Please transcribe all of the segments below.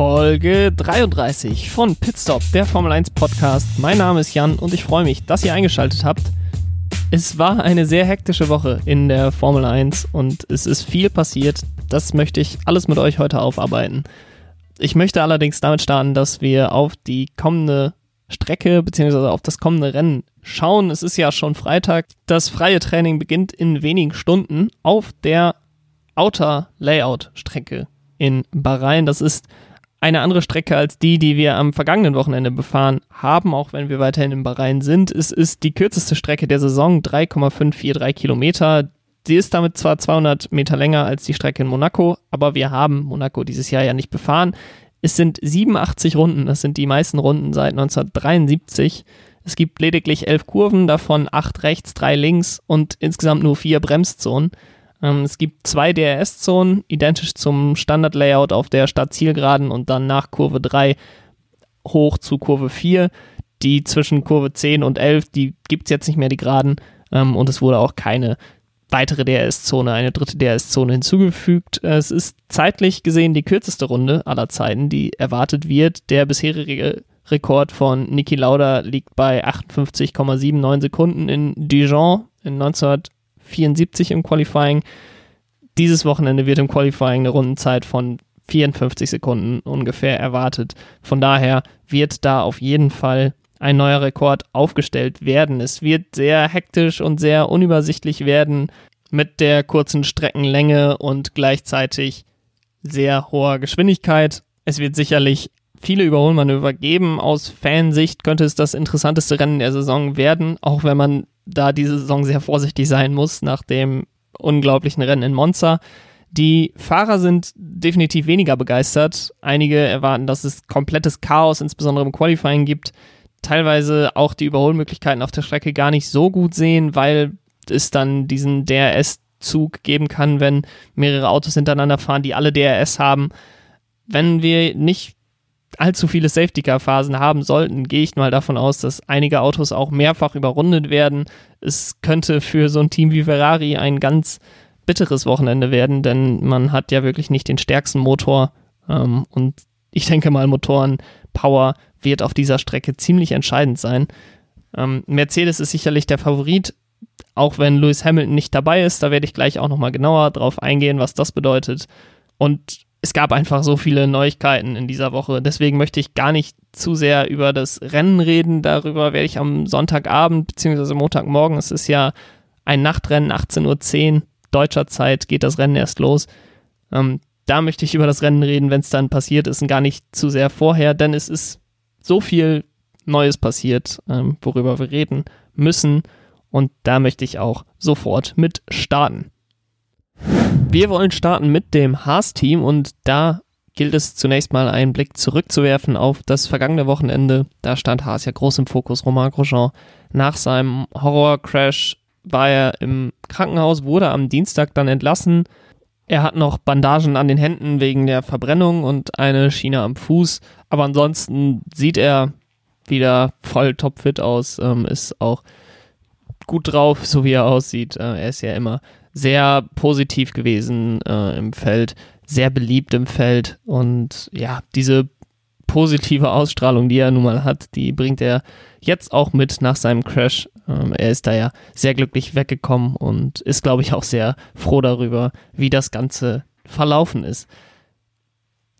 Folge 33 von Pitstop, der Formel 1 Podcast. Mein Name ist Jan und ich freue mich, dass ihr eingeschaltet habt. Es war eine sehr hektische Woche in der Formel 1 und es ist viel passiert. Das möchte ich alles mit euch heute aufarbeiten. Ich möchte allerdings damit starten, dass wir auf die kommende Strecke bzw. auf das kommende Rennen schauen. Es ist ja schon Freitag. Das freie Training beginnt in wenigen Stunden auf der Outer Layout Strecke in Bahrain. Das ist eine andere Strecke als die, die wir am vergangenen Wochenende befahren haben, auch wenn wir weiterhin in Bahrain sind. Es ist die kürzeste Strecke der Saison, 3,543 Kilometer. Sie ist damit zwar 200 Meter länger als die Strecke in Monaco, aber wir haben Monaco dieses Jahr ja nicht befahren. Es sind 87 Runden, das sind die meisten Runden seit 1973. Es gibt lediglich elf Kurven, davon acht rechts, drei links und insgesamt nur vier Bremszonen. Ähm, es gibt zwei DRS-Zonen, identisch zum Standard-Layout auf der Stadtzielgeraden und dann nach Kurve 3 hoch zu Kurve 4. Die zwischen Kurve 10 und 11, die gibt es jetzt nicht mehr, die Geraden. Ähm, und es wurde auch keine weitere DRS-Zone, eine dritte DRS-Zone hinzugefügt. Es ist zeitlich gesehen die kürzeste Runde aller Zeiten, die erwartet wird. Der bisherige Rekord von Niki Lauda liegt bei 58,79 Sekunden in Dijon in 1974 im Qualifying. Dieses Wochenende wird im Qualifying eine Rundenzeit von 54 Sekunden ungefähr erwartet. Von daher wird da auf jeden Fall ein neuer Rekord aufgestellt werden. Es wird sehr hektisch und sehr unübersichtlich werden mit der kurzen Streckenlänge und gleichzeitig sehr hoher Geschwindigkeit. Es wird sicherlich viele Überholmanöver geben. Aus Fansicht könnte es das interessanteste Rennen der Saison werden, auch wenn man da diese Saison sehr vorsichtig sein muss nach dem unglaublichen Rennen in Monza. Die Fahrer sind definitiv weniger begeistert. Einige erwarten, dass es komplettes Chaos, insbesondere im Qualifying gibt teilweise auch die Überholmöglichkeiten auf der Strecke gar nicht so gut sehen, weil es dann diesen DRS-Zug geben kann, wenn mehrere Autos hintereinander fahren, die alle DRS haben. Wenn wir nicht allzu viele Safety-Car-Phasen haben sollten, gehe ich mal davon aus, dass einige Autos auch mehrfach überrundet werden. Es könnte für so ein Team wie Ferrari ein ganz bitteres Wochenende werden, denn man hat ja wirklich nicht den stärksten Motor ähm, und ich denke mal Motoren Power wird auf dieser Strecke ziemlich entscheidend sein. Ähm, Mercedes ist sicherlich der Favorit, auch wenn Lewis Hamilton nicht dabei ist. Da werde ich gleich auch nochmal genauer drauf eingehen, was das bedeutet. Und es gab einfach so viele Neuigkeiten in dieser Woche. Deswegen möchte ich gar nicht zu sehr über das Rennen reden. Darüber werde ich am Sonntagabend bzw. Montagmorgen, es ist ja ein Nachtrennen, 18.10 Uhr deutscher Zeit geht das Rennen erst los. Ähm, da möchte ich über das Rennen reden, wenn es dann passiert ist und gar nicht zu sehr vorher, denn es ist so viel Neues passiert, ähm, worüber wir reden müssen. Und da möchte ich auch sofort mit starten. Wir wollen starten mit dem Haas-Team und da gilt es zunächst mal einen Blick zurückzuwerfen auf das vergangene Wochenende. Da stand Haas ja groß im Fokus. Romain Grosjean nach seinem Horror-Crash war er im Krankenhaus, wurde am Dienstag dann entlassen. Er hat noch Bandagen an den Händen wegen der Verbrennung und eine Schiene am Fuß. Aber ansonsten sieht er wieder voll topfit aus, ähm, ist auch gut drauf, so wie er aussieht. Äh, er ist ja immer sehr positiv gewesen äh, im Feld, sehr beliebt im Feld und ja, diese positive Ausstrahlung, die er nun mal hat, die bringt er jetzt auch mit nach seinem Crash. Ähm, er ist da ja sehr glücklich weggekommen und ist, glaube ich, auch sehr froh darüber, wie das Ganze verlaufen ist.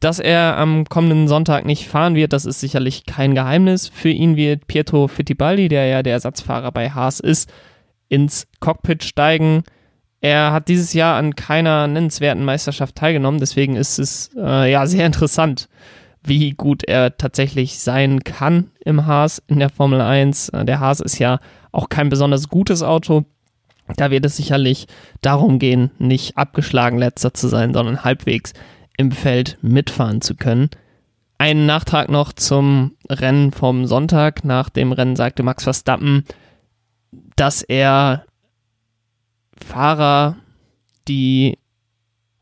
Dass er am kommenden Sonntag nicht fahren wird, das ist sicherlich kein Geheimnis. Für ihn wird Pietro Fittipaldi, der ja der Ersatzfahrer bei Haas ist, ins Cockpit steigen. Er hat dieses Jahr an keiner nennenswerten Meisterschaft teilgenommen, deswegen ist es äh, ja sehr interessant, wie gut er tatsächlich sein kann im Haas in der Formel 1. Äh, der Haas ist ja auch kein besonders gutes Auto. Da wird es sicherlich darum gehen, nicht abgeschlagen letzter zu sein, sondern halbwegs im Feld mitfahren zu können. Ein Nachtrag noch zum Rennen vom Sonntag. Nach dem Rennen sagte Max Verstappen, dass er Fahrer, die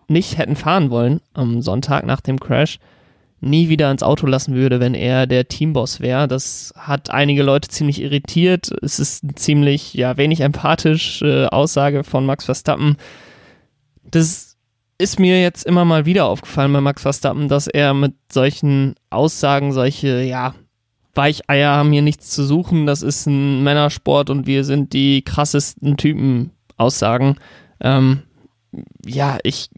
nicht hätten fahren wollen am Sonntag nach dem Crash, nie wieder ins Auto lassen würde, wenn er der Teamboss wäre. Das hat einige Leute ziemlich irritiert. Es ist eine ziemlich, ja, wenig empathisch äh, Aussage von Max Verstappen. Das ist mir jetzt immer mal wieder aufgefallen bei Max Verstappen, dass er mit solchen Aussagen, solche, ja, Weicheier haben hier nichts zu suchen, das ist ein Männersport und wir sind die krassesten Typen Aussagen. Ähm, ja, ich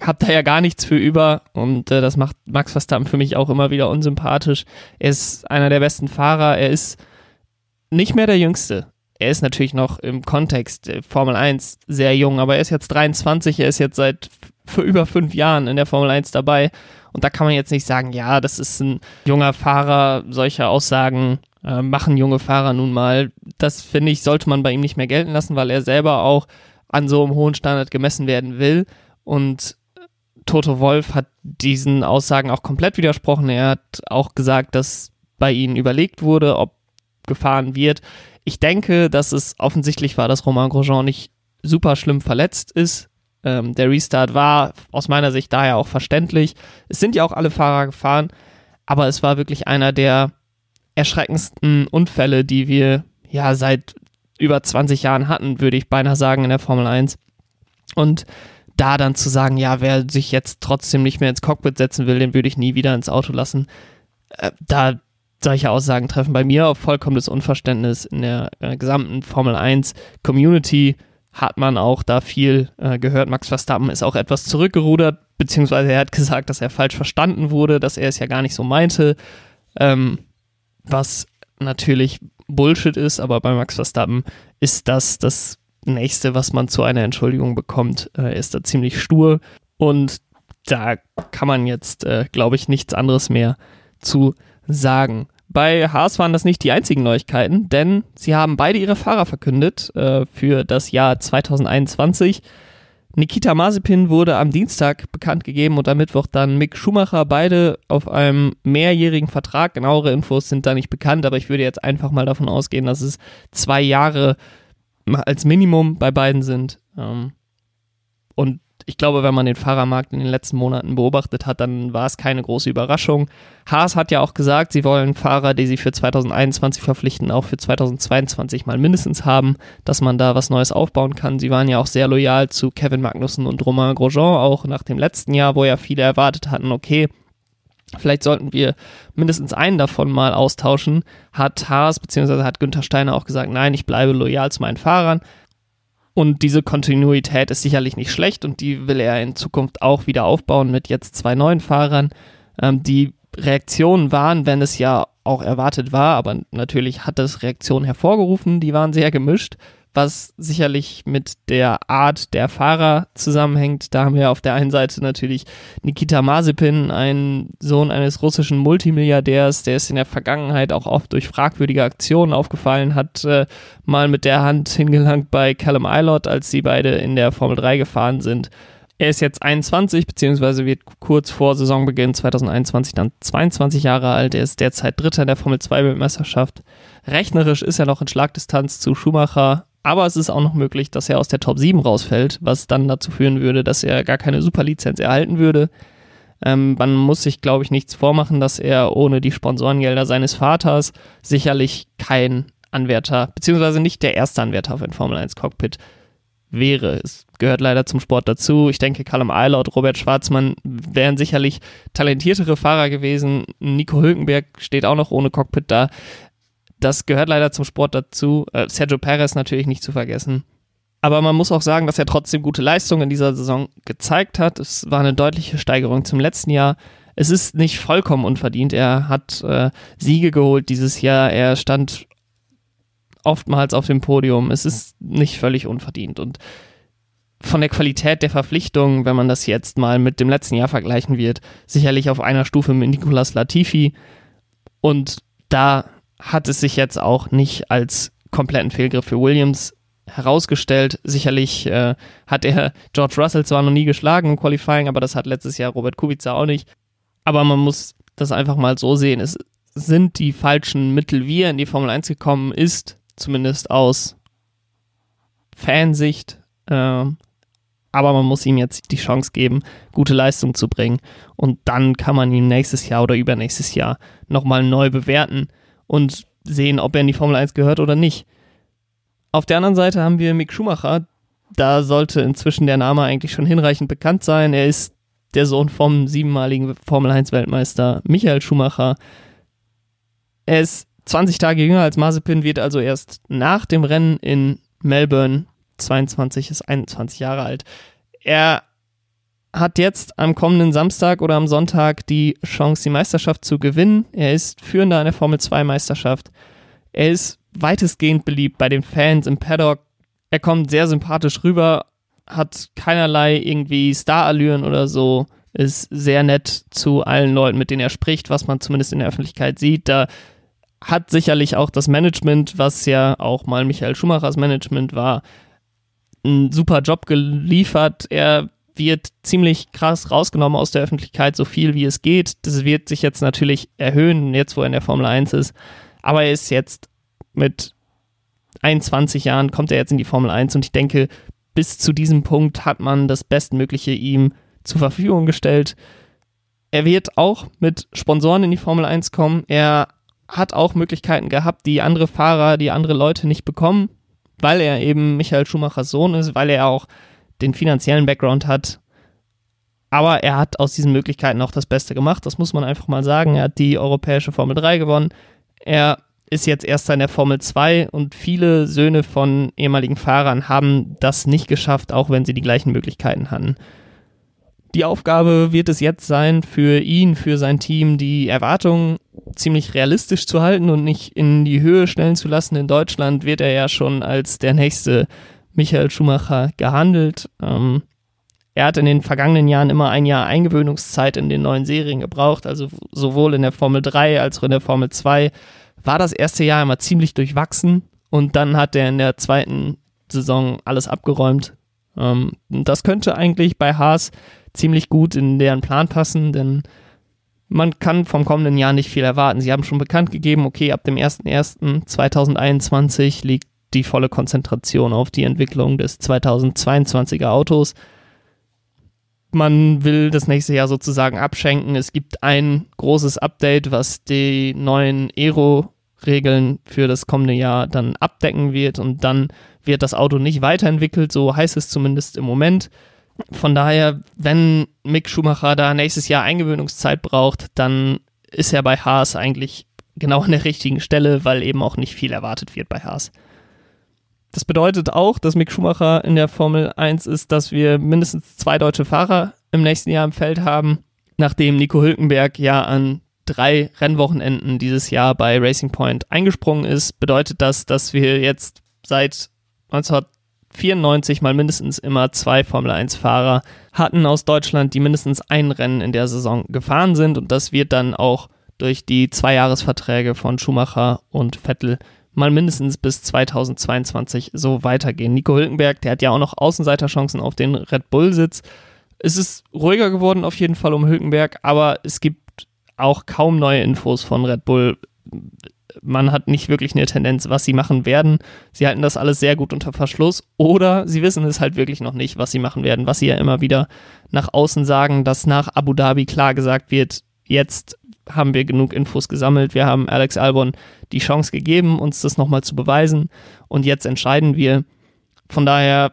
habe da ja gar nichts für über und äh, das macht Max Verstappen für mich auch immer wieder unsympathisch. Er ist einer der besten Fahrer, er ist nicht mehr der Jüngste. Er ist natürlich noch im Kontext äh, Formel 1 sehr jung, aber er ist jetzt 23, er ist jetzt seit für über fünf Jahren in der Formel 1 dabei und da kann man jetzt nicht sagen, ja, das ist ein junger Fahrer, solche Aussagen äh, machen junge Fahrer nun mal. Das finde ich, sollte man bei ihm nicht mehr gelten lassen, weil er selber auch an so einem hohen Standard gemessen werden will. Und Toto Wolf hat diesen Aussagen auch komplett widersprochen. Er hat auch gesagt, dass bei ihnen überlegt wurde, ob gefahren wird. Ich denke, dass es offensichtlich war, dass Romain Grosjean nicht super schlimm verletzt ist. Ähm, der Restart war aus meiner Sicht daher auch verständlich. Es sind ja auch alle Fahrer gefahren, aber es war wirklich einer der erschreckendsten Unfälle, die wir ja seit über 20 Jahren hatten, würde ich beinahe sagen, in der Formel 1. Und da dann zu sagen, ja, wer sich jetzt trotzdem nicht mehr ins Cockpit setzen will, den würde ich nie wieder ins Auto lassen. Äh, da solche Aussagen treffen bei mir auf vollkommenes Unverständnis in der äh, gesamten Formel 1 Community hat man auch da viel äh, gehört. Max Verstappen ist auch etwas zurückgerudert, beziehungsweise er hat gesagt, dass er falsch verstanden wurde, dass er es ja gar nicht so meinte, ähm, was natürlich Bullshit ist, aber bei Max Verstappen ist das das nächste, was man zu einer Entschuldigung bekommt. Äh, er ist da ziemlich stur und da kann man jetzt, äh, glaube ich, nichts anderes mehr zu sagen. Bei Haas waren das nicht die einzigen Neuigkeiten, denn sie haben beide ihre Fahrer verkündet äh, für das Jahr 2021. Nikita Mazepin wurde am Dienstag bekannt gegeben und am Mittwoch dann Mick Schumacher, beide auf einem mehrjährigen Vertrag. Genauere Infos sind da nicht bekannt, aber ich würde jetzt einfach mal davon ausgehen, dass es zwei Jahre als Minimum bei beiden sind. Ähm, und ich glaube, wenn man den Fahrermarkt in den letzten Monaten beobachtet hat, dann war es keine große Überraschung. Haas hat ja auch gesagt, sie wollen Fahrer, die sie für 2021 verpflichten, auch für 2022 mal mindestens haben, dass man da was Neues aufbauen kann. Sie waren ja auch sehr loyal zu Kevin Magnussen und Romain Grosjean, auch nach dem letzten Jahr, wo ja viele erwartet hatten, okay, Vielleicht sollten wir mindestens einen davon mal austauschen. Hat Haas bzw. hat Günther Steiner auch gesagt, nein, ich bleibe loyal zu meinen Fahrern. Und diese Kontinuität ist sicherlich nicht schlecht und die will er in Zukunft auch wieder aufbauen mit jetzt zwei neuen Fahrern. Ähm, die Reaktionen waren, wenn es ja auch erwartet war, aber natürlich hat das Reaktionen hervorgerufen, die waren sehr gemischt was sicherlich mit der Art der Fahrer zusammenhängt. Da haben wir auf der einen Seite natürlich Nikita Mazepin, ein Sohn eines russischen Multimilliardärs, der ist in der Vergangenheit auch oft durch fragwürdige Aktionen aufgefallen, hat äh, mal mit der Hand hingelangt bei Callum Eilot, als sie beide in der Formel 3 gefahren sind. Er ist jetzt 21, beziehungsweise wird kurz vor Saisonbeginn 2021 dann 22 Jahre alt. Er ist derzeit Dritter in der Formel 2 Weltmeisterschaft. Rechnerisch ist er noch in Schlagdistanz zu Schumacher, aber es ist auch noch möglich, dass er aus der Top 7 rausfällt, was dann dazu führen würde, dass er gar keine Superlizenz erhalten würde. Ähm, man muss sich, glaube ich, nichts vormachen, dass er ohne die Sponsorengelder seines Vaters sicherlich kein Anwärter, beziehungsweise nicht der erste Anwärter auf ein Formel 1 Cockpit wäre. Es gehört leider zum Sport dazu. Ich denke, Callum Eilert, Robert Schwarzmann wären sicherlich talentiertere Fahrer gewesen. Nico Hülkenberg steht auch noch ohne Cockpit da das gehört leider zum Sport dazu. Äh, Sergio Perez natürlich nicht zu vergessen. Aber man muss auch sagen, dass er trotzdem gute Leistungen in dieser Saison gezeigt hat. Es war eine deutliche Steigerung zum letzten Jahr. Es ist nicht vollkommen unverdient. Er hat äh, Siege geholt dieses Jahr. Er stand oftmals auf dem Podium. Es ist nicht völlig unverdient. Und von der Qualität der Verpflichtung, wenn man das jetzt mal mit dem letzten Jahr vergleichen wird, sicherlich auf einer Stufe mit Nicolas Latifi. Und da hat es sich jetzt auch nicht als kompletten Fehlgriff für Williams herausgestellt. Sicherlich äh, hat er George Russell zwar noch nie geschlagen im Qualifying, aber das hat letztes Jahr Robert Kubica auch nicht. Aber man muss das einfach mal so sehen. Es sind die falschen Mittel, wie er in die Formel 1 gekommen ist, zumindest aus Fansicht. Äh, aber man muss ihm jetzt die Chance geben, gute Leistung zu bringen. Und dann kann man ihn nächstes Jahr oder übernächstes Jahr nochmal neu bewerten und sehen, ob er in die Formel 1 gehört oder nicht. Auf der anderen Seite haben wir Mick Schumacher, da sollte inzwischen der Name eigentlich schon hinreichend bekannt sein. Er ist der Sohn vom siebenmaligen Formel 1 Weltmeister Michael Schumacher. Er ist 20 Tage jünger als Mazepin, wird also erst nach dem Rennen in Melbourne 22 ist 21 Jahre alt. Er hat jetzt am kommenden Samstag oder am Sonntag die Chance, die Meisterschaft zu gewinnen. Er ist Führender in der Formel 2 Meisterschaft. Er ist weitestgehend beliebt bei den Fans im Paddock. Er kommt sehr sympathisch rüber, hat keinerlei irgendwie Starallüren oder so, ist sehr nett zu allen Leuten, mit denen er spricht, was man zumindest in der Öffentlichkeit sieht. Da hat sicherlich auch das Management, was ja auch mal Michael Schumachers Management war, einen super Job geliefert. Er wird ziemlich krass rausgenommen aus der Öffentlichkeit, so viel wie es geht. Das wird sich jetzt natürlich erhöhen, jetzt wo er in der Formel 1 ist. Aber er ist jetzt mit 21 Jahren, kommt er jetzt in die Formel 1 und ich denke, bis zu diesem Punkt hat man das Bestmögliche ihm zur Verfügung gestellt. Er wird auch mit Sponsoren in die Formel 1 kommen. Er hat auch Möglichkeiten gehabt, die andere Fahrer, die andere Leute nicht bekommen, weil er eben Michael Schumachers Sohn ist, weil er auch den finanziellen Background hat. Aber er hat aus diesen Möglichkeiten auch das Beste gemacht, das muss man einfach mal sagen. Er hat die europäische Formel 3 gewonnen. Er ist jetzt Erster in der Formel 2 und viele Söhne von ehemaligen Fahrern haben das nicht geschafft, auch wenn sie die gleichen Möglichkeiten hatten. Die Aufgabe wird es jetzt sein, für ihn, für sein Team, die Erwartungen ziemlich realistisch zu halten und nicht in die Höhe stellen zu lassen. In Deutschland wird er ja schon als der nächste Michael Schumacher gehandelt. Ähm, er hat in den vergangenen Jahren immer ein Jahr Eingewöhnungszeit in den neuen Serien gebraucht, also sowohl in der Formel 3 als auch in der Formel 2 war das erste Jahr immer ziemlich durchwachsen und dann hat er in der zweiten Saison alles abgeräumt. Ähm, das könnte eigentlich bei Haas ziemlich gut in deren Plan passen, denn man kann vom kommenden Jahr nicht viel erwarten. Sie haben schon bekannt gegeben, okay, ab dem 01.01.2021 liegt die volle Konzentration auf die Entwicklung des 2022er Autos. Man will das nächste Jahr sozusagen abschenken. Es gibt ein großes Update, was die neuen Aero-Regeln für das kommende Jahr dann abdecken wird und dann wird das Auto nicht weiterentwickelt, so heißt es zumindest im Moment. Von daher, wenn Mick Schumacher da nächstes Jahr Eingewöhnungszeit braucht, dann ist er bei Haas eigentlich genau an der richtigen Stelle, weil eben auch nicht viel erwartet wird bei Haas. Das bedeutet auch, dass Mick Schumacher in der Formel 1 ist, dass wir mindestens zwei deutsche Fahrer im nächsten Jahr im Feld haben, nachdem Nico Hülkenberg ja an drei Rennwochenenden dieses Jahr bei Racing Point eingesprungen ist, bedeutet das, dass wir jetzt seit 1994 mal mindestens immer zwei Formel 1 Fahrer hatten aus Deutschland, die mindestens ein Rennen in der Saison gefahren sind und das wird dann auch durch die Zweijahresverträge von Schumacher und Vettel mal mindestens bis 2022 so weitergehen. Nico Hülkenberg, der hat ja auch noch Außenseiterchancen auf den Red Bull-Sitz. Es ist ruhiger geworden auf jeden Fall um Hülkenberg, aber es gibt auch kaum neue Infos von Red Bull. Man hat nicht wirklich eine Tendenz, was sie machen werden. Sie halten das alles sehr gut unter Verschluss oder sie wissen es halt wirklich noch nicht, was sie machen werden, was sie ja immer wieder nach außen sagen, dass nach Abu Dhabi klar gesagt wird, jetzt haben wir genug Infos gesammelt. Wir haben Alex Albon die Chance gegeben, uns das nochmal zu beweisen. Und jetzt entscheiden wir. Von daher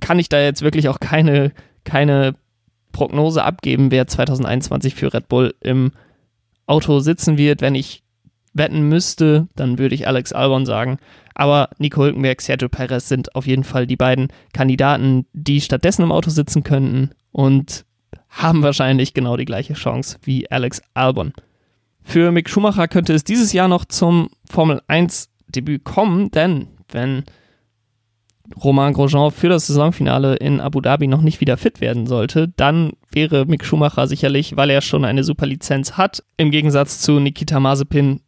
kann ich da jetzt wirklich auch keine, keine Prognose abgeben, wer 2021 für Red Bull im Auto sitzen wird. Wenn ich wetten müsste, dann würde ich Alex Albon sagen. Aber Nico Hülkenberg, Sergio Perez sind auf jeden Fall die beiden Kandidaten, die stattdessen im Auto sitzen könnten. Und haben wahrscheinlich genau die gleiche Chance wie Alex Albon. Für Mick Schumacher könnte es dieses Jahr noch zum Formel 1 Debüt kommen, denn wenn Romain Grosjean für das Saisonfinale in Abu Dhabi noch nicht wieder fit werden sollte, dann wäre Mick Schumacher sicherlich, weil er schon eine super Lizenz hat, im Gegensatz zu Nikita Mazepin,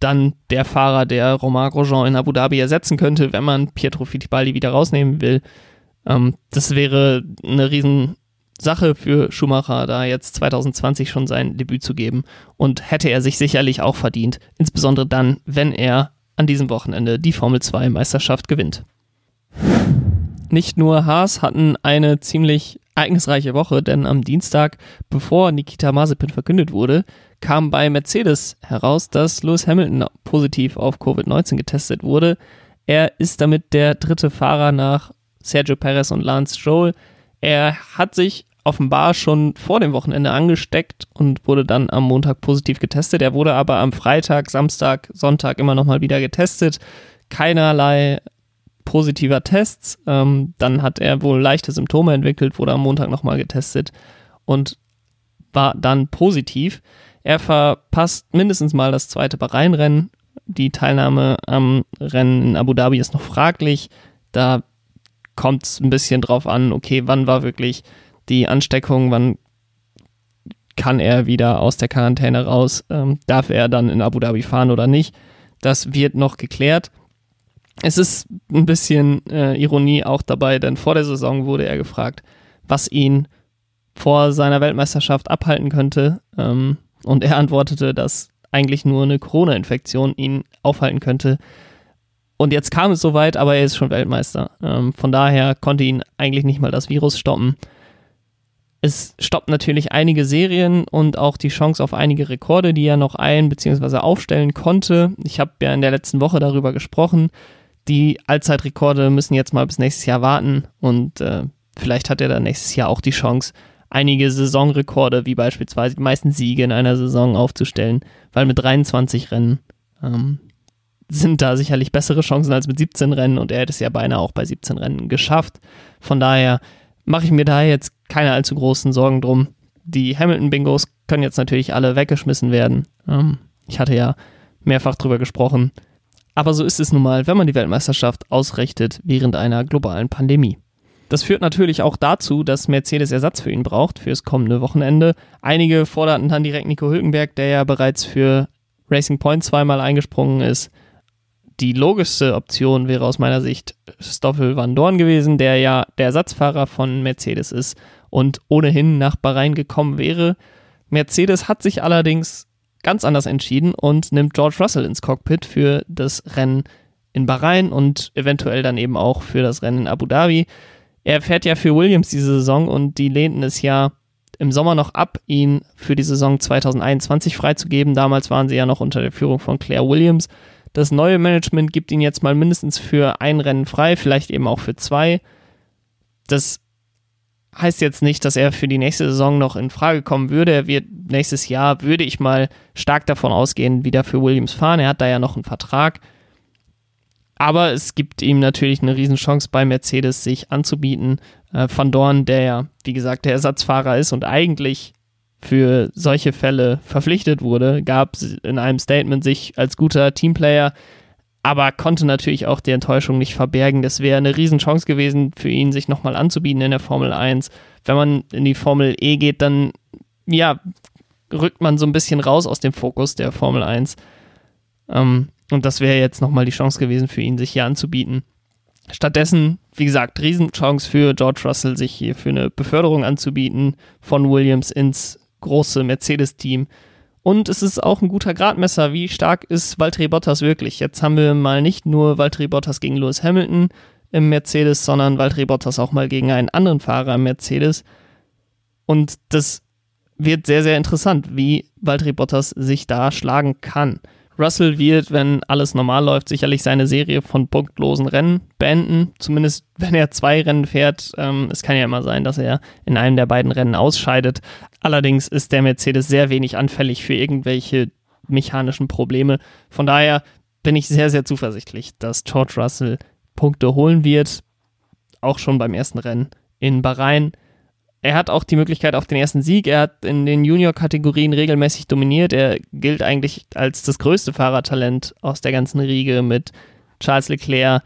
dann der Fahrer, der Romain Grosjean in Abu Dhabi ersetzen könnte, wenn man Pietro Fittipaldi wieder rausnehmen will. Ähm, das wäre eine riesen Sache für Schumacher, da jetzt 2020 schon sein Debüt zu geben. Und hätte er sich sicherlich auch verdient, insbesondere dann, wenn er an diesem Wochenende die Formel 2 Meisterschaft gewinnt. Nicht nur Haas hatten eine ziemlich ereignisreiche Woche, denn am Dienstag, bevor Nikita Mazepin verkündet wurde, kam bei Mercedes heraus, dass Lewis Hamilton positiv auf Covid-19 getestet wurde. Er ist damit der dritte Fahrer nach Sergio Perez und Lance Stroll. Er hat sich offenbar schon vor dem Wochenende angesteckt und wurde dann am Montag positiv getestet. Er wurde aber am Freitag, Samstag, Sonntag immer nochmal wieder getestet. Keinerlei positiver Tests. Ähm, dann hat er wohl leichte Symptome entwickelt, wurde am Montag nochmal getestet und war dann positiv. Er verpasst mindestens mal das zweite Bahrain-Rennen. Die Teilnahme am Rennen in Abu Dhabi ist noch fraglich. Da kommt es ein bisschen drauf an, okay, wann war wirklich die Ansteckung, wann kann er wieder aus der Quarantäne raus, ähm, darf er dann in Abu Dhabi fahren oder nicht. Das wird noch geklärt. Es ist ein bisschen äh, Ironie auch dabei, denn vor der Saison wurde er gefragt, was ihn vor seiner Weltmeisterschaft abhalten könnte. Ähm, und er antwortete, dass eigentlich nur eine Corona-Infektion ihn aufhalten könnte. Und jetzt kam es soweit, aber er ist schon Weltmeister. Ähm, von daher konnte ihn eigentlich nicht mal das Virus stoppen. Es stoppt natürlich einige Serien und auch die Chance auf einige Rekorde, die er noch ein- bzw. aufstellen konnte. Ich habe ja in der letzten Woche darüber gesprochen. Die Allzeitrekorde müssen jetzt mal bis nächstes Jahr warten und äh, vielleicht hat er dann nächstes Jahr auch die Chance, einige Saisonrekorde, wie beispielsweise die meisten Siege in einer Saison aufzustellen, weil mit 23 Rennen ähm, sind da sicherlich bessere Chancen als mit 17 Rennen und er hätte es ja beinahe auch bei 17 Rennen geschafft. Von daher mache ich mir da jetzt keine allzu großen Sorgen drum. Die Hamilton-Bingos können jetzt natürlich alle weggeschmissen werden. Ähm, ich hatte ja mehrfach drüber gesprochen. Aber so ist es nun mal, wenn man die Weltmeisterschaft ausrichtet während einer globalen Pandemie. Das führt natürlich auch dazu, dass Mercedes Ersatz für ihn braucht fürs kommende Wochenende. Einige forderten dann direkt Nico Hülkenberg, der ja bereits für Racing Point zweimal eingesprungen ist. Die logischste Option wäre aus meiner Sicht Stoffel van Dorn gewesen, der ja der Ersatzfahrer von Mercedes ist und ohnehin nach Bahrain gekommen wäre. Mercedes hat sich allerdings ganz anders entschieden und nimmt George Russell ins Cockpit für das Rennen in Bahrain und eventuell dann eben auch für das Rennen in Abu Dhabi. Er fährt ja für Williams diese Saison und die lehnten es ja im Sommer noch ab, ihn für die Saison 2021 freizugeben. Damals waren sie ja noch unter der Führung von Claire Williams. Das neue Management gibt ihn jetzt mal mindestens für ein Rennen frei, vielleicht eben auch für zwei. Das heißt jetzt nicht, dass er für die nächste Saison noch in Frage kommen würde. Er wird nächstes Jahr, würde ich mal stark davon ausgehen, wieder für Williams fahren. Er hat da ja noch einen Vertrag. Aber es gibt ihm natürlich eine Riesenchance bei Mercedes, sich anzubieten. Äh, Van Dorn, der ja, wie gesagt, der Ersatzfahrer ist und eigentlich für solche Fälle verpflichtet wurde, gab in einem Statement sich als guter Teamplayer, aber konnte natürlich auch die Enttäuschung nicht verbergen. Das wäre eine Riesenchance gewesen für ihn, sich nochmal anzubieten in der Formel 1. Wenn man in die Formel E geht, dann ja, rückt man so ein bisschen raus aus dem Fokus der Formel 1. Ähm, und das wäre jetzt nochmal die Chance gewesen für ihn, sich hier anzubieten. Stattdessen, wie gesagt, Riesenchance für George Russell, sich hier für eine Beförderung anzubieten von Williams ins große Mercedes-Team. Und es ist auch ein guter Gradmesser, wie stark ist Valtteri Bottas wirklich. Jetzt haben wir mal nicht nur Valtteri Bottas gegen Lewis Hamilton im Mercedes, sondern Valtteri Bottas auch mal gegen einen anderen Fahrer im Mercedes. Und das wird sehr, sehr interessant, wie Valtteri Bottas sich da schlagen kann. Russell wird, wenn alles normal läuft, sicherlich seine Serie von punktlosen Rennen beenden. Zumindest wenn er zwei Rennen fährt. Ähm, es kann ja immer sein, dass er in einem der beiden Rennen ausscheidet. Allerdings ist der Mercedes sehr wenig anfällig für irgendwelche mechanischen Probleme. Von daher bin ich sehr, sehr zuversichtlich, dass George Russell Punkte holen wird. Auch schon beim ersten Rennen in Bahrain er hat auch die Möglichkeit auf den ersten Sieg. Er hat in den Junior-Kategorien regelmäßig dominiert. Er gilt eigentlich als das größte Fahrertalent aus der ganzen Riege mit Charles Leclerc,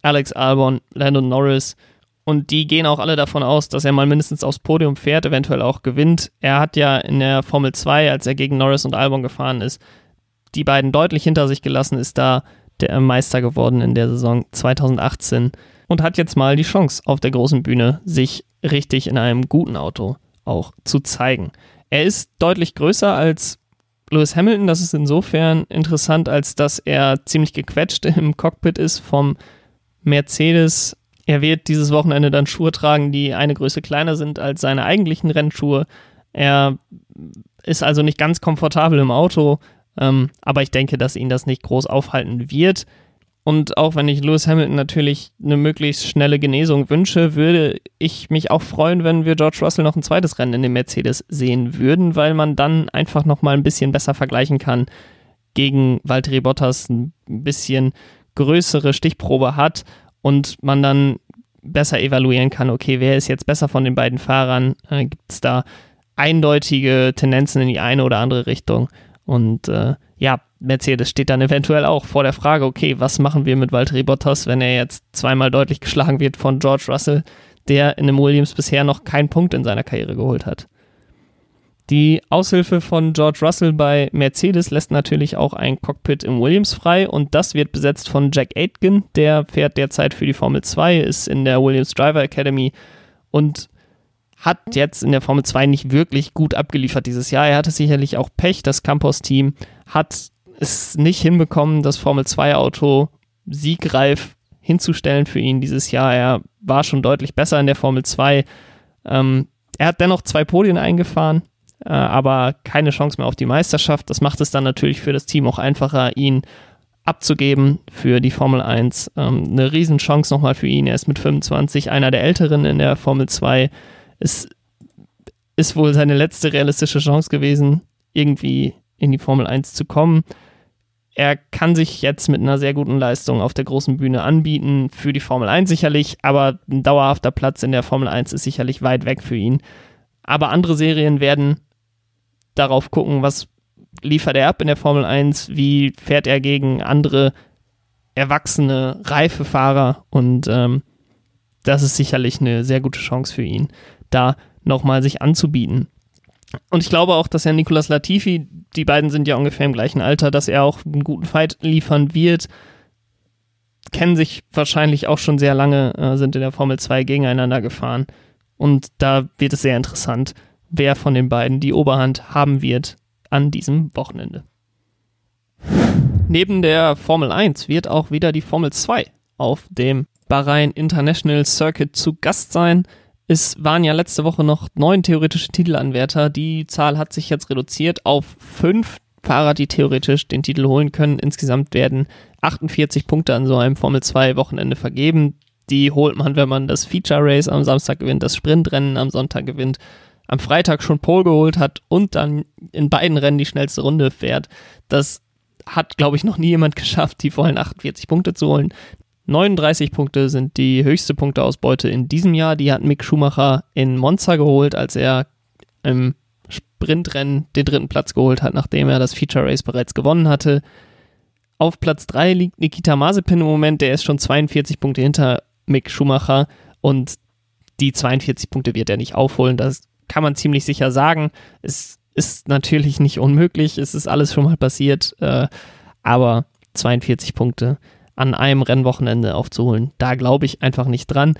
Alex Albon, Landon Norris. Und die gehen auch alle davon aus, dass er mal mindestens aufs Podium fährt, eventuell auch gewinnt. Er hat ja in der Formel 2, als er gegen Norris und Albon gefahren ist, die beiden deutlich hinter sich gelassen, ist da der Meister geworden in der Saison 2018 und hat jetzt mal die Chance auf der großen Bühne, sich richtig in einem guten Auto auch zu zeigen. Er ist deutlich größer als Lewis Hamilton. Das ist insofern interessant, als dass er ziemlich gequetscht im Cockpit ist vom Mercedes. Er wird dieses Wochenende dann Schuhe tragen, die eine Größe kleiner sind als seine eigentlichen Rennschuhe. Er ist also nicht ganz komfortabel im Auto, ähm, aber ich denke, dass ihn das nicht groß aufhalten wird. Und auch wenn ich Lewis Hamilton natürlich eine möglichst schnelle Genesung wünsche, würde ich mich auch freuen, wenn wir George Russell noch ein zweites Rennen in dem Mercedes sehen würden, weil man dann einfach noch mal ein bisschen besser vergleichen kann gegen Valtteri Bottas, ein bisschen größere Stichprobe hat und man dann besser evaluieren kann, okay, wer ist jetzt besser von den beiden Fahrern? Äh, Gibt es da eindeutige Tendenzen in die eine oder andere Richtung? Und äh, ja, Mercedes steht dann eventuell auch vor der Frage, okay, was machen wir mit Valtteri Bottas, wenn er jetzt zweimal deutlich geschlagen wird von George Russell, der in einem Williams bisher noch keinen Punkt in seiner Karriere geholt hat. Die Aushilfe von George Russell bei Mercedes lässt natürlich auch ein Cockpit im Williams frei und das wird besetzt von Jack Aitken, der fährt derzeit für die Formel 2, ist in der Williams Driver Academy und hat jetzt in der Formel 2 nicht wirklich gut abgeliefert dieses Jahr. Er hatte sicherlich auch Pech. Das Campos-Team hat es nicht hinbekommen, das Formel 2-Auto siegreif hinzustellen für ihn dieses Jahr. Er war schon deutlich besser in der Formel 2. Ähm, er hat dennoch zwei Podien eingefahren, äh, aber keine Chance mehr auf die Meisterschaft. Das macht es dann natürlich für das Team auch einfacher, ihn abzugeben für die Formel 1. Ähm, eine Riesenchance nochmal für ihn. Er ist mit 25 einer der Älteren in der Formel 2 es ist wohl seine letzte realistische Chance gewesen, irgendwie in die Formel 1 zu kommen. Er kann sich jetzt mit einer sehr guten Leistung auf der großen Bühne anbieten, für die Formel 1 sicherlich, aber ein dauerhafter Platz in der Formel 1 ist sicherlich weit weg für ihn. Aber andere Serien werden darauf gucken, was liefert er ab in der Formel 1, wie fährt er gegen andere erwachsene, reife Fahrer und ähm, das ist sicherlich eine sehr gute Chance für ihn da nochmal sich anzubieten. Und ich glaube auch, dass Herr Nicolas Latifi, die beiden sind ja ungefähr im gleichen Alter, dass er auch einen guten Fight liefern wird. Kennen sich wahrscheinlich auch schon sehr lange, äh, sind in der Formel 2 gegeneinander gefahren. Und da wird es sehr interessant, wer von den beiden die Oberhand haben wird an diesem Wochenende. Neben der Formel 1 wird auch wieder die Formel 2 auf dem Bahrain International Circuit zu Gast sein. Es waren ja letzte Woche noch neun theoretische Titelanwärter. Die Zahl hat sich jetzt reduziert auf fünf Fahrer, die theoretisch den Titel holen können. Insgesamt werden 48 Punkte an so einem Formel 2 Wochenende vergeben. Die holt man, wenn man das Feature Race am Samstag gewinnt, das Sprintrennen am Sonntag gewinnt, am Freitag schon Pole geholt hat und dann in beiden Rennen die schnellste Runde fährt. Das hat, glaube ich, noch nie jemand geschafft, die vollen 48 Punkte zu holen. 39 Punkte sind die höchste Punkteausbeute in diesem Jahr. Die hat Mick Schumacher in Monza geholt, als er im Sprintrennen den dritten Platz geholt hat, nachdem er das Feature Race bereits gewonnen hatte. Auf Platz 3 liegt Nikita Mazepin im Moment, der ist schon 42 Punkte hinter Mick Schumacher und die 42 Punkte wird er nicht aufholen. Das kann man ziemlich sicher sagen. Es ist natürlich nicht unmöglich, es ist alles schon mal passiert, äh, aber 42 Punkte an einem Rennwochenende aufzuholen. Da glaube ich einfach nicht dran.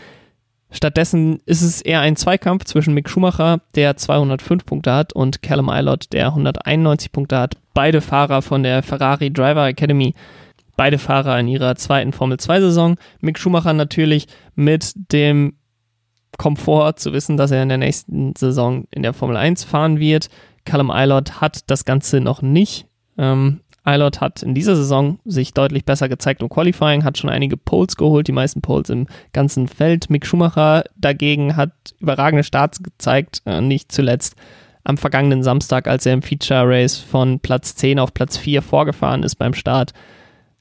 Stattdessen ist es eher ein Zweikampf zwischen Mick Schumacher, der 205 Punkte hat, und Callum Eilert, der 191 Punkte hat. Beide Fahrer von der Ferrari Driver Academy, beide Fahrer in ihrer zweiten Formel 2-Saison. Mick Schumacher natürlich mit dem Komfort zu wissen, dass er in der nächsten Saison in der Formel 1 fahren wird. Callum Eilert hat das Ganze noch nicht. Ähm, Eilert hat in dieser Saison sich deutlich besser gezeigt im Qualifying, hat schon einige Poles geholt, die meisten Poles im ganzen Feld. Mick Schumacher dagegen hat überragende Starts gezeigt, äh, nicht zuletzt am vergangenen Samstag, als er im Feature Race von Platz 10 auf Platz 4 vorgefahren ist beim Start.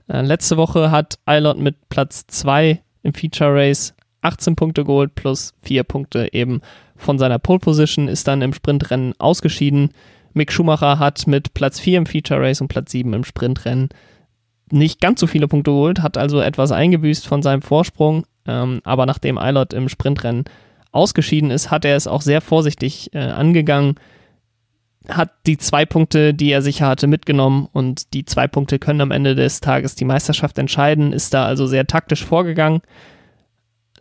Äh, letzte Woche hat Eilert mit Platz 2 im Feature Race 18 Punkte geholt plus 4 Punkte eben von seiner Pole Position, ist dann im Sprintrennen ausgeschieden. Mick Schumacher hat mit Platz 4 im Feature Race und Platz 7 im Sprintrennen nicht ganz so viele Punkte geholt, hat also etwas eingebüßt von seinem Vorsprung. Ähm, aber nachdem Eilert im Sprintrennen ausgeschieden ist, hat er es auch sehr vorsichtig äh, angegangen, hat die zwei Punkte, die er sicher hatte, mitgenommen und die zwei Punkte können am Ende des Tages die Meisterschaft entscheiden, ist da also sehr taktisch vorgegangen.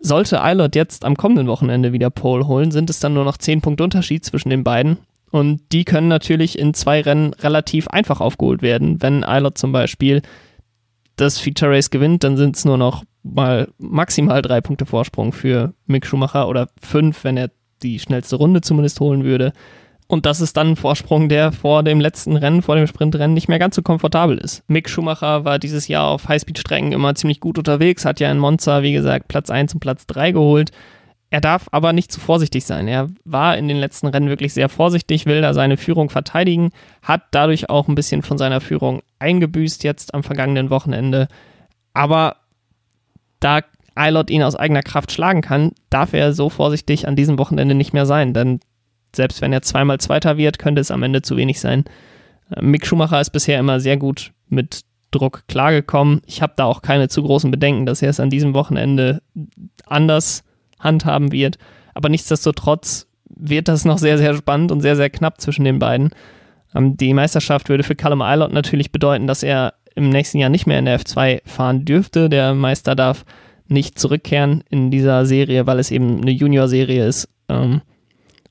Sollte Eilert jetzt am kommenden Wochenende wieder Pole holen, sind es dann nur noch zehn Punkte Unterschied zwischen den beiden und die können natürlich in zwei Rennen relativ einfach aufgeholt werden. Wenn Eilert zum Beispiel das Feature Race gewinnt, dann sind es nur noch mal maximal drei Punkte Vorsprung für Mick Schumacher oder fünf, wenn er die schnellste Runde zumindest holen würde. Und das ist dann ein Vorsprung, der vor dem letzten Rennen, vor dem Sprintrennen nicht mehr ganz so komfortabel ist. Mick Schumacher war dieses Jahr auf Highspeed-Strecken immer ziemlich gut unterwegs, hat ja in Monza, wie gesagt, Platz 1 und Platz 3 geholt. Er darf aber nicht zu vorsichtig sein. Er war in den letzten Rennen wirklich sehr vorsichtig, will da seine Führung verteidigen, hat dadurch auch ein bisschen von seiner Führung eingebüßt jetzt am vergangenen Wochenende. Aber da Eilot ihn aus eigener Kraft schlagen kann, darf er so vorsichtig an diesem Wochenende nicht mehr sein, denn selbst wenn er zweimal Zweiter wird, könnte es am Ende zu wenig sein. Äh, Mick Schumacher ist bisher immer sehr gut mit Druck klargekommen. Ich habe da auch keine zu großen Bedenken, dass er es an diesem Wochenende anders handhaben wird. Aber nichtsdestotrotz wird das noch sehr, sehr spannend und sehr, sehr knapp zwischen den beiden. Ähm, die Meisterschaft würde für Callum Eilert natürlich bedeuten, dass er im nächsten Jahr nicht mehr in der F2 fahren dürfte. Der Meister darf nicht zurückkehren in dieser Serie, weil es eben eine Junior-Serie ist. Ähm,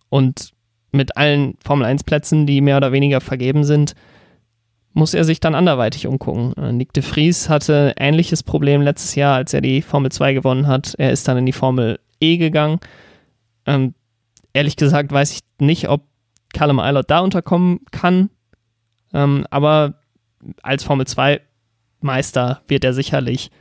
und mit allen Formel-1-Plätzen, die mehr oder weniger vergeben sind, muss er sich dann anderweitig umgucken. Äh, Nick de Vries hatte ähnliches Problem letztes Jahr, als er die Formel 2 gewonnen hat. Er ist dann in die Formel E gegangen. Ähm, ehrlich gesagt weiß ich nicht, ob Callum Eilert da unterkommen kann. Ähm, aber als Formel 2 Meister wird er sicherlich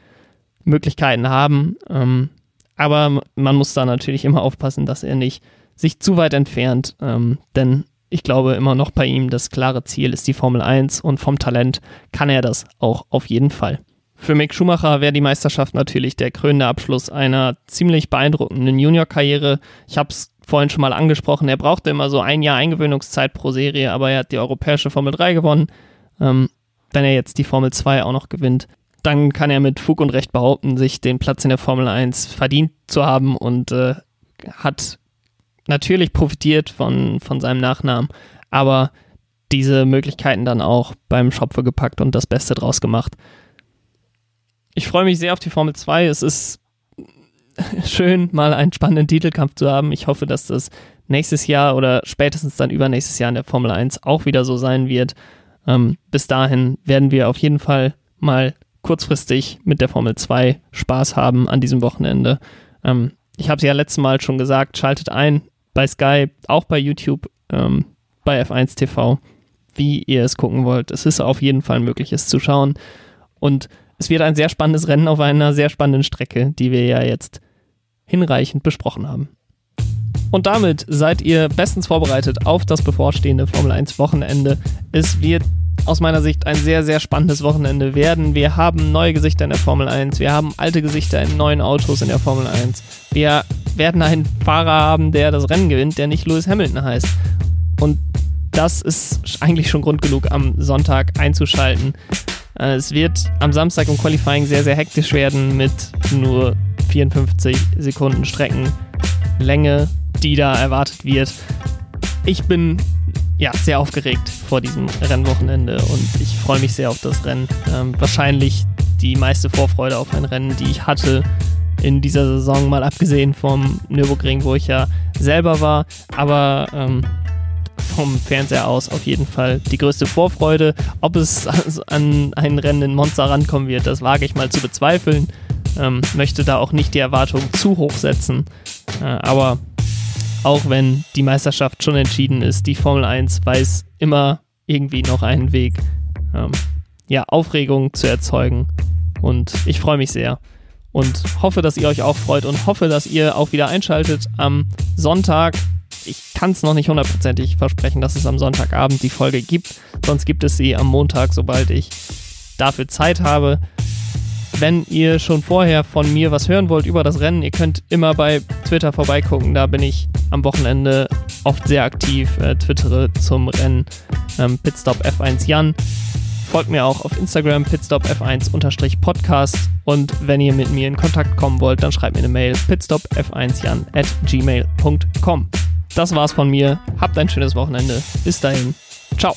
Möglichkeiten haben. Ähm, aber man muss da natürlich immer aufpassen, dass er nicht sich zu weit entfernt, ähm, denn ich glaube immer noch bei ihm, das klare Ziel ist die Formel 1 und vom Talent kann er das auch auf jeden Fall. Für Mick Schumacher wäre die Meisterschaft natürlich der krönende Abschluss einer ziemlich beeindruckenden Junior-Karriere. Ich habe es vorhin schon mal angesprochen, er brauchte immer so ein Jahr Eingewöhnungszeit pro Serie, aber er hat die europäische Formel 3 gewonnen. Ähm, wenn er jetzt die Formel 2 auch noch gewinnt, dann kann er mit Fug und Recht behaupten, sich den Platz in der Formel 1 verdient zu haben und äh, hat natürlich profitiert von, von seinem Nachnamen, aber diese Möglichkeiten dann auch beim Schopfe gepackt und das Beste draus gemacht. Ich freue mich sehr auf die Formel 2. Es ist schön, mal einen spannenden Titelkampf zu haben. Ich hoffe, dass das nächstes Jahr oder spätestens dann übernächstes Jahr in der Formel 1 auch wieder so sein wird. Ähm, bis dahin werden wir auf jeden Fall mal kurzfristig mit der Formel 2 Spaß haben an diesem Wochenende. Ähm, ich habe es ja letztes Mal schon gesagt, schaltet ein bei Sky, auch bei YouTube, ähm, bei F1 TV, wie ihr es gucken wollt. Es ist auf jeden Fall möglich, es zu schauen. Und es wird ein sehr spannendes Rennen auf einer sehr spannenden Strecke, die wir ja jetzt hinreichend besprochen haben. Und damit seid ihr bestens vorbereitet auf das bevorstehende Formel 1 Wochenende. Es wird aus meiner Sicht ein sehr, sehr spannendes Wochenende werden. Wir haben neue Gesichter in der Formel 1, wir haben alte Gesichter in neuen Autos in der Formel 1. Wir werden einen Fahrer haben, der das Rennen gewinnt, der nicht Lewis Hamilton heißt. Und das ist eigentlich schon Grund genug, am Sonntag einzuschalten. Äh, es wird am Samstag im Qualifying sehr, sehr hektisch werden mit nur 54 Sekunden Streckenlänge, die da erwartet wird. Ich bin ja, sehr aufgeregt vor diesem Rennwochenende und ich freue mich sehr auf das Rennen. Ähm, wahrscheinlich die meiste Vorfreude auf ein Rennen, die ich hatte in dieser Saison, mal abgesehen vom Nürburgring, wo ich ja selber war, aber ähm, vom Fernseher aus auf jeden Fall die größte Vorfreude. Ob es an ein Rennen in Monza rankommen wird, das wage ich mal zu bezweifeln. Ähm, möchte da auch nicht die Erwartung zu hoch setzen, äh, aber auch wenn die Meisterschaft schon entschieden ist, die Formel 1 weiß immer irgendwie noch einen Weg, ähm, ja, Aufregung zu erzeugen. Und ich freue mich sehr und hoffe, dass ihr euch auch freut und hoffe, dass ihr auch wieder einschaltet am Sonntag. Ich kann es noch nicht hundertprozentig versprechen, dass es am Sonntagabend die Folge gibt. Sonst gibt es sie am Montag, sobald ich dafür Zeit habe. Wenn ihr schon vorher von mir was hören wollt über das Rennen, ihr könnt immer bei Twitter vorbeigucken. Da bin ich am Wochenende oft sehr aktiv, äh, twittere zum Rennen ähm, Pitstop F1 Jan. Folgt mir auch auf Instagram pitstop F1-Podcast und wenn ihr mit mir in Kontakt kommen wollt, dann schreibt mir eine Mail pitstopf1jan at gmail.com. Das war's von mir. Habt ein schönes Wochenende. Bis dahin. Ciao.